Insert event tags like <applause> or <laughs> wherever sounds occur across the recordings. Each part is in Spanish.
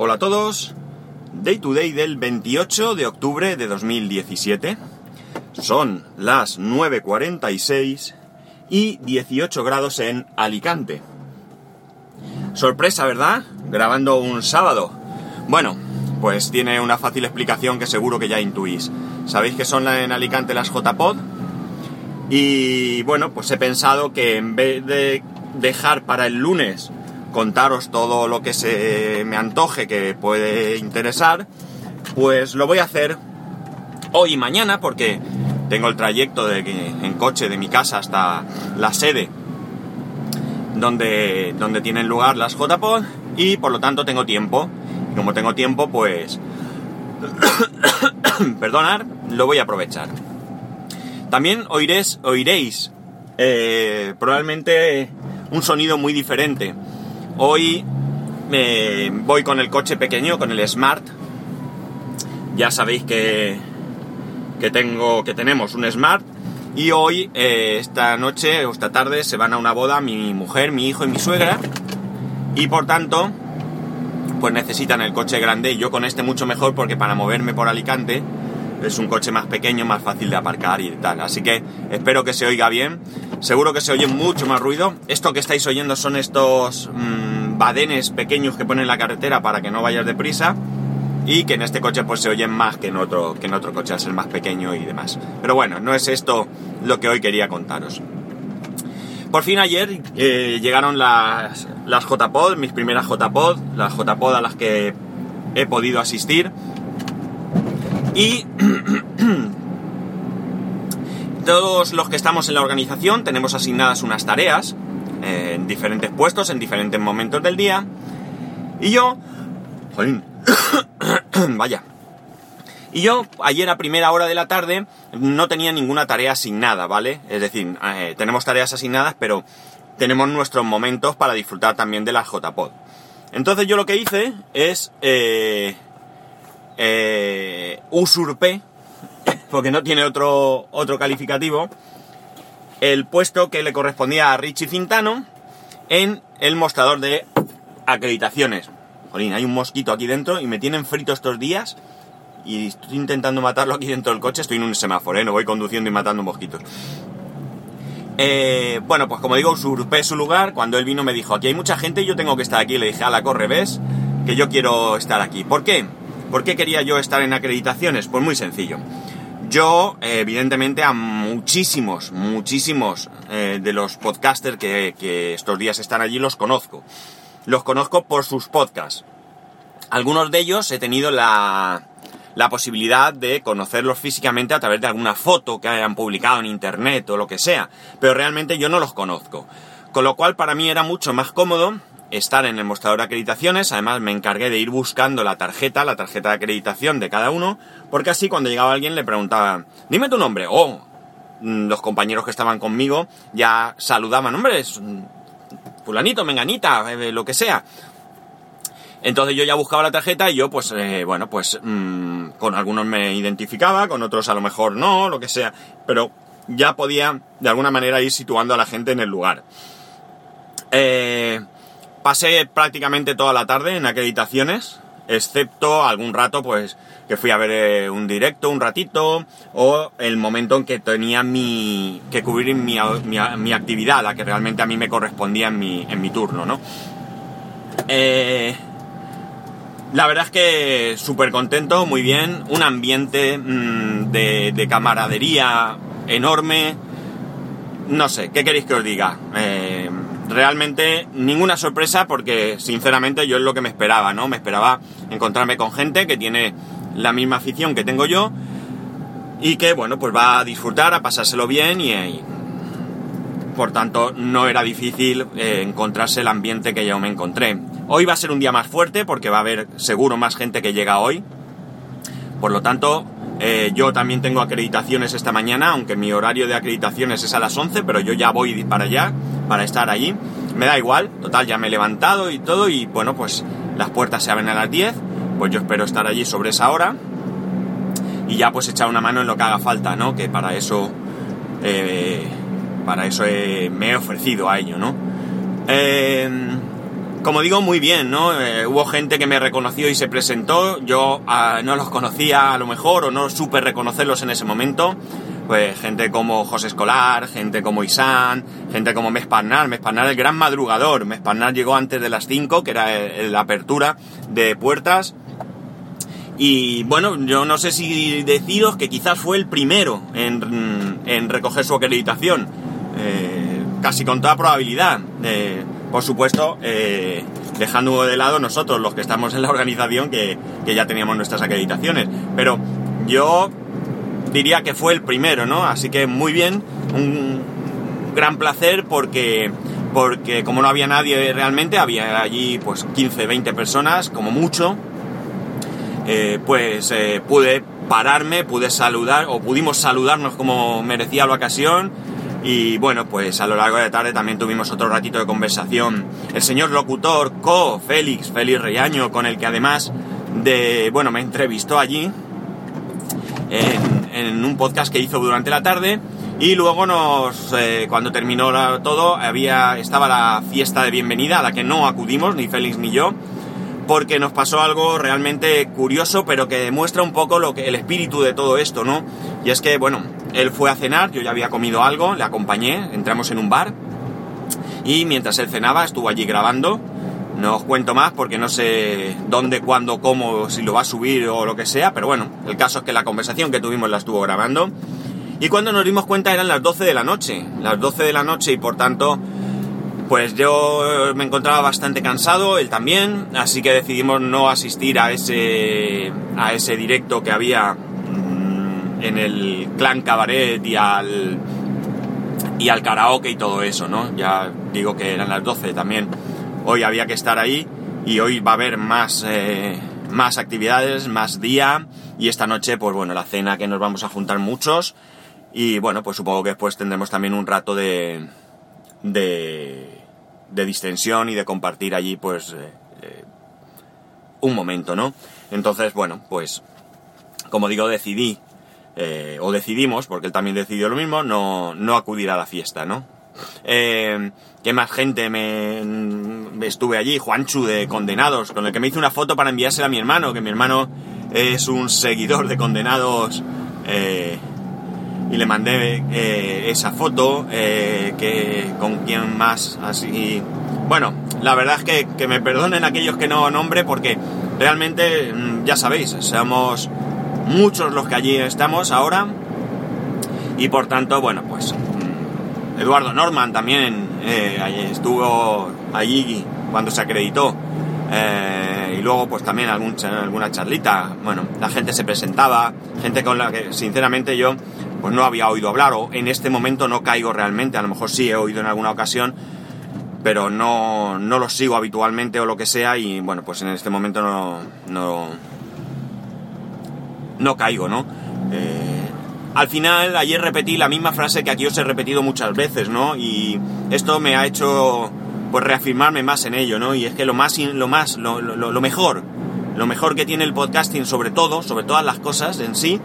Hola a todos. Day to day del 28 de octubre de 2017. Son las 9.46 y 18 grados en Alicante. Sorpresa, ¿verdad? Grabando un sábado. Bueno, pues tiene una fácil explicación que seguro que ya intuís. Sabéis que son en Alicante las JPod. Y bueno, pues he pensado que en vez de dejar para el lunes contaros todo lo que se me antoje que puede interesar, pues lo voy a hacer hoy y mañana porque tengo el trayecto de, en coche de mi casa hasta la sede donde, donde tienen lugar las JPod y por lo tanto tengo tiempo. Y como tengo tiempo, pues... <coughs> perdonar, lo voy a aprovechar. También oiréis, oiréis eh, probablemente un sonido muy diferente. Hoy me voy con el coche pequeño, con el Smart. Ya sabéis que, que, tengo, que tenemos un Smart. Y hoy, eh, esta noche o esta tarde, se van a una boda mi mujer, mi hijo y mi suegra. Y por tanto, pues necesitan el coche grande. Y yo con este mucho mejor porque para moverme por Alicante es un coche más pequeño, más fácil de aparcar y tal. Así que espero que se oiga bien. Seguro que se oye mucho más ruido. Esto que estáis oyendo son estos mmm, badenes pequeños que ponen en la carretera para que no vayas deprisa. Y que en este coche pues se oyen más que en otro, que en otro coche, al ser más pequeño y demás. Pero bueno, no es esto lo que hoy quería contaros. Por fin ayer eh, llegaron las, las JPod, mis primeras JPod, las JPod a las que he podido asistir. Y <clears throat> todos los que estamos en la organización tenemos asignadas unas tareas en diferentes puestos, en diferentes momentos del día. Y yo... Jolín, <coughs> vaya. Y yo ayer a primera hora de la tarde no tenía ninguna tarea asignada, ¿vale? Es decir, eh, tenemos tareas asignadas, pero tenemos nuestros momentos para disfrutar también de las JPod. Entonces yo lo que hice es... Eh, eh, usurpé, <coughs> porque no tiene otro, otro calificativo, el puesto que le correspondía a Richie Cintano en el mostrador de acreditaciones. Jolín, hay un mosquito aquí dentro y me tienen frito estos días y estoy intentando matarlo aquí dentro del coche. Estoy en un semáforo, ¿eh? no voy conduciendo y matando mosquitos. Eh, bueno, pues como digo, usurpé su lugar. Cuando él vino me dijo, aquí hay mucha gente y yo tengo que estar aquí. Le dije, a la corre, ves, que yo quiero estar aquí. ¿Por qué? ¿Por qué quería yo estar en acreditaciones? Pues muy sencillo. Yo, eh, evidentemente, a muchísimos, muchísimos eh, de los podcasters que, que, estos días están allí los conozco. Los conozco por sus podcasts. Algunos de ellos he tenido la, la posibilidad de conocerlos físicamente a través de alguna foto que hayan publicado en internet o lo que sea. Pero realmente yo no los conozco. Con lo cual para mí era mucho más cómodo estar en el mostrador de acreditaciones, además me encargué de ir buscando la tarjeta, la tarjeta de acreditación de cada uno, porque así cuando llegaba alguien le preguntaba, dime tu nombre, o mm, los compañeros que estaban conmigo ya saludaban, hombre, es fulanito, menganita, eh, lo que sea. Entonces yo ya buscaba la tarjeta y yo pues, eh, bueno, pues mmm, con algunos me identificaba, con otros a lo mejor no, lo que sea, pero ya podía de alguna manera ir situando a la gente en el lugar. Eh, Pasé prácticamente toda la tarde en acreditaciones, excepto algún rato, pues, que fui a ver eh, un directo un ratito, o el momento en que tenía mi, que cubrir mi, actividad, la que realmente a mí me correspondía en mi, en mi turno, ¿no? Eh, la verdad es que súper contento, muy bien, un ambiente de, de, camaradería enorme, no sé, ¿qué queréis que os diga? Eh, realmente ninguna sorpresa porque sinceramente yo es lo que me esperaba, ¿no? Me esperaba encontrarme con gente que tiene la misma afición que tengo yo y que, bueno, pues va a disfrutar, a pasárselo bien y, y por tanto no era difícil eh, encontrarse el ambiente que yo me encontré. Hoy va a ser un día más fuerte porque va a haber seguro más gente que llega hoy. Por lo tanto, eh, yo también tengo acreditaciones esta mañana, aunque mi horario de acreditaciones es a las 11, pero yo ya voy para allá, para estar allí. Me da igual, total, ya me he levantado y todo, y bueno, pues las puertas se abren a las 10, pues yo espero estar allí sobre esa hora y ya pues echar una mano en lo que haga falta, ¿no? Que para eso, eh, para eso me he ofrecido a ello, ¿no? Eh, como digo, muy bien, ¿no? Eh, hubo gente que me reconoció y se presentó, yo ah, no los conocía a lo mejor o no supe reconocerlos en ese momento. Pues gente como José Escolar, gente como Isán, gente como Mesparnar, Mesparnar el gran madrugador, Mesparnar llegó antes de las 5, que era la apertura de puertas. Y bueno, yo no sé si deciros que quizás fue el primero en, recoger su acreditación, eh, casi con toda probabilidad. Eh, por supuesto, eh, dejando de lado nosotros, los que estamos en la organización, que, ya teníamos nuestras acreditaciones. Pero yo diría que fue el primero, ¿no? Así que muy bien, un gran placer porque, porque como no había nadie realmente, había allí pues 15, 20 personas, como mucho, eh, pues eh, pude pararme, pude saludar, o pudimos saludarnos como merecía la ocasión, y bueno, pues a lo largo de la tarde también tuvimos otro ratito de conversación. El señor locutor Co, Félix, Félix Reaño, con el que además de, bueno, me entrevistó allí en, un podcast que hizo durante la tarde. Y luego nos, eh, cuando terminó todo, había, estaba la fiesta de bienvenida a la que no acudimos, ni Félix ni yo, porque nos pasó algo realmente curioso, pero que demuestra un poco lo que, el espíritu de todo esto, ¿no? Y es que, bueno, él fue a cenar, yo ya había comido algo, le acompañé, entramos en un bar y mientras él cenaba estuvo allí grabando. No os cuento más porque no sé dónde, cuándo, cómo, si lo va a subir o lo que sea, pero bueno, el caso es que la conversación que tuvimos la estuvo grabando. Y cuando nos dimos cuenta eran las 12 de la noche, las 12 de la noche y por tanto, pues yo me encontraba bastante cansado, él también, así que decidimos no asistir a ese, a ese directo que había en el clan cabaret y al y al karaoke y todo eso, ¿no? Ya digo que eran las 12 también. Hoy había que estar ahí y hoy va a haber más, eh, más actividades, más día y esta noche, pues bueno, la cena que nos vamos a juntar muchos y bueno, pues supongo que después tendremos también un rato de, de, de distensión y de compartir allí, pues, eh, eh, un momento, ¿no? Entonces, bueno, pues, como digo, decidí o decidimos, porque él también decidió lo mismo, no, no acudir a la fiesta, ¿no? Eh, ¿Qué más gente me, estuve allí? Juanchu de Condenados, con el que me hice una foto para enviársela a mi hermano, que mi hermano es un seguidor de Condenados eh, y le mandé esa foto, que con quien más así... Bueno, la verdad es que, que me perdonen aquellos que no nombre porque realmente, mm, ya sabéis, somos muchos los que allí estamos ahora. Y por tanto, bueno, pues Eduardo Norman también eh, estuvo allí cuando se acreditó. Eh, y luego pues también algún, alguna charlita. Bueno, la gente se presentaba, gente con la que sinceramente yo pues no había oído hablar o en este momento no caigo realmente. A lo mejor sí he oído en alguna ocasión, pero no, no lo sigo habitualmente o lo que sea y bueno, pues en este momento no, no, no caigo, ¿no? Eh, al final, ayer repetí la misma frase que aquí os he repetido muchas veces, ¿no? Y esto me ha hecho, pues, reafirmarme más en ello, ¿no? Y es que lo más, lo más, lo, mejor, lo mejor que tiene el podcasting, sobre todo, sobre todas las cosas en sí,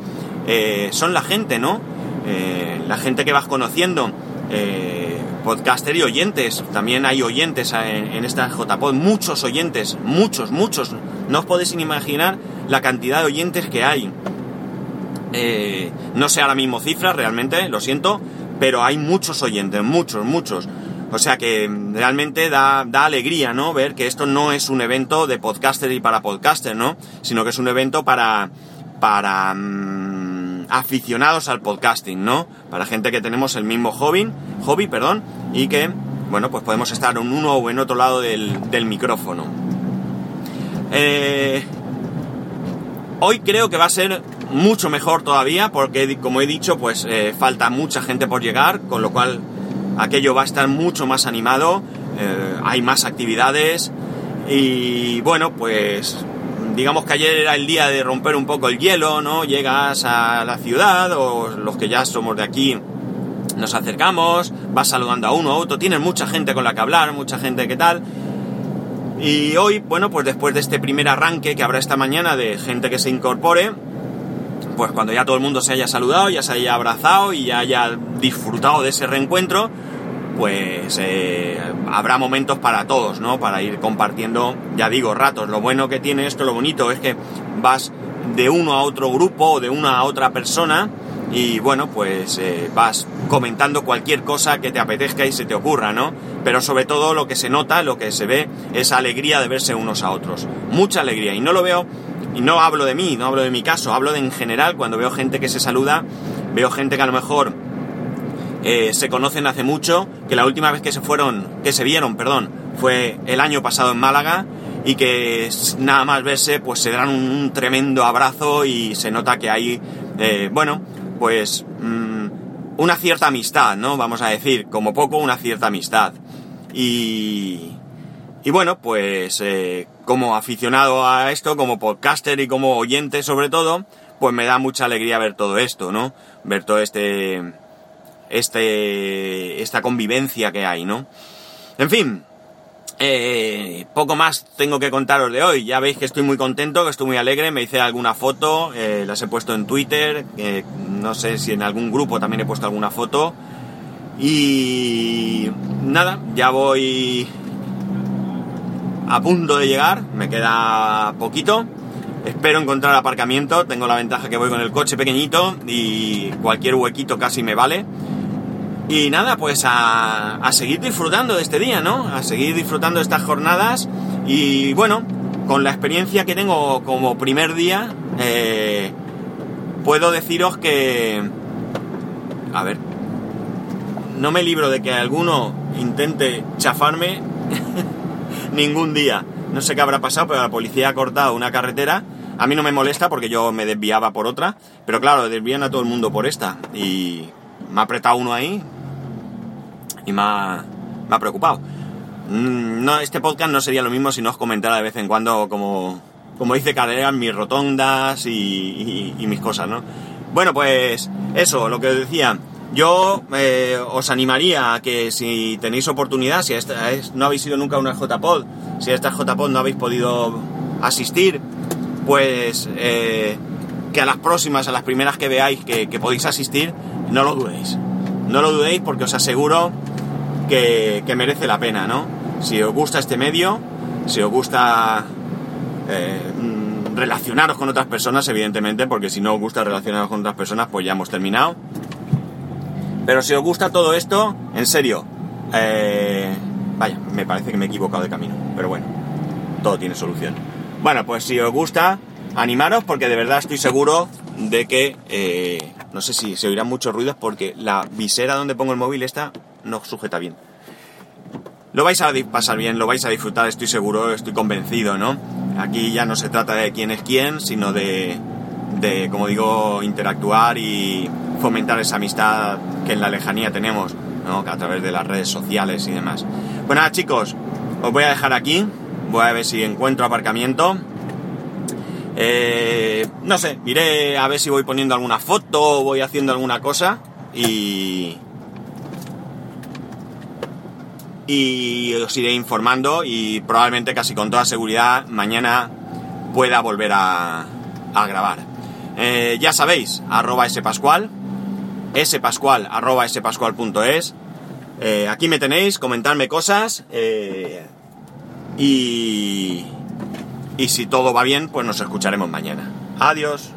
eh, son la gente, ¿no? Eh, la gente que vas conociendo, podcaster y oyentes. También hay oyentes en, en esta JPod, muchos oyentes, muchos, muchos. No os podéis imaginar la cantidad de oyentes que hay. Eh, no sé ahora mismo cifras realmente, lo siento, pero hay muchos oyentes, muchos, muchos. O sea que realmente da, da, alegría, ¿no? Ver que esto no es un evento de podcaster y para podcaster, ¿no? Sino que es un evento para, para mm, aficionados al podcasting, ¿no? Para gente que tenemos el mismo hobby, hobby, perdón, y que, bueno, pues podemos estar en uno o en otro lado del, del micrófono. Eh, Hoy creo que va a ser mucho mejor todavía porque, como he dicho, pues eh, falta mucha gente por llegar, con lo cual aquello va a estar mucho más animado, eh, hay más actividades y bueno, pues digamos que ayer era el día de romper un poco el hielo, ¿no? Llegas a la ciudad o los que ya somos de aquí nos acercamos, vas saludando a uno a otro, tienes mucha gente con la que hablar, mucha gente que tal y hoy, bueno, pues después de este primer arranque que habrá esta mañana de gente que se incorpore, pues cuando ya todo el mundo se haya saludado, ya se haya abrazado y ya haya disfrutado de ese reencuentro, pues eh, habrá momentos para todos, ¿no? Para ir compartiendo, ya digo, ratos. Lo bueno que tiene esto, lo bonito es que vas de uno a otro grupo o de una a otra persona y bueno, pues eh, vas comentando cualquier cosa que te apetezca y se te ocurra, ¿no? Pero sobre todo lo que se nota, lo que se ve, es alegría de verse unos a otros. Mucha alegría. Y no lo veo, y no hablo de mí, no hablo de mi caso, hablo de en general, cuando veo gente que se saluda, veo gente que a lo mejor eh, se conocen hace mucho, que la última vez que se fueron, que se vieron, perdón, fue el año pasado en Málaga y que nada más verse pues se dan un, tremendo abrazo y se nota que hay, eh, bueno, pues mm, una cierta amistad, ¿no? Vamos a decir, como poco una cierta amistad. Y, y bueno, pues eh, como aficionado a esto, como podcaster y como oyente sobre todo, pues me da mucha alegría ver todo esto, ¿no? Ver todo este este, esta convivencia que hay, ¿no? En fin, eh, poco más tengo que contaros de hoy. Ya veis que estoy muy contento, que estoy muy alegre. Me hice alguna foto, eh, las he puesto en Twitter. no sé si en algún grupo también he puesto alguna foto. Y nada, ya voy a punto de llegar. Me queda poquito. Espero encontrar aparcamiento. Tengo la ventaja que voy con el coche pequeñito y cualquier huequito casi me vale. Y nada, pues a, seguir disfrutando de este día, ¿no? A seguir disfrutando de estas jornadas y bueno, con la experiencia que tengo como primer día, eh, puedo deciros que... A ver, no me libro de que alguno intente chafarme <laughs> ningún día. No sé qué habrá pasado, pero la policía ha cortado una carretera. A mí no me molesta porque yo me desviaba por otra, pero claro, desvían a todo el mundo por esta. Y me ha apretado uno ahí y me ha, preocupado. Mm, no, este podcast no sería lo mismo si no os comentara de vez en cuando como, como dice Carreras, mis rotondas y, mis cosas, ¿no? Bueno, pues eso, lo que os decía. Yo eh, os animaría a que si tenéis oportunidad, si esta es, no habéis ido nunca a una JPod, si a estas JPod no habéis podido asistir, pues eh, que a las próximas, a las primeras que veáis que, podéis asistir, no lo dudéis. No lo dudéis porque os aseguro que, merece la pena, ¿no? Si os gusta este medio, si os gusta eh, mm, relacionaros con otras personas, evidentemente, porque si no os gusta relacionaros con otras personas, pues ya hemos terminado. Pero si os gusta todo esto, en serio, eh, vaya, me parece que me he equivocado de camino, pero bueno, todo tiene solución. Bueno, pues si os gusta, animaros porque de verdad estoy seguro de que, eh, no sé si se oirán muchos ruidos porque la visera donde pongo el móvil está no sujeta bien. Lo vais a pasar bien, lo vais a disfrutar, estoy seguro, estoy convencido, ¿no? Aquí ya no se trata de quién es quién, sino de, de como digo, interactuar y fomentar esa amistad que en la lejanía tenemos, ¿no? A través de las redes sociales y demás. Pues nada, chicos, os voy a dejar aquí, voy a ver si encuentro aparcamiento eh, no sé, iré a ver si voy poniendo alguna foto o voy haciendo alguna cosa y... Y os iré informando y probablemente casi con toda seguridad mañana pueda volver a, a grabar. Eh, ya sabéis, arroba spascual, spascual, arroba spascual.es. Eh, aquí me tenéis, comentarme cosas eh, y y si todo va bien, pues nos escucharemos mañana. Adiós.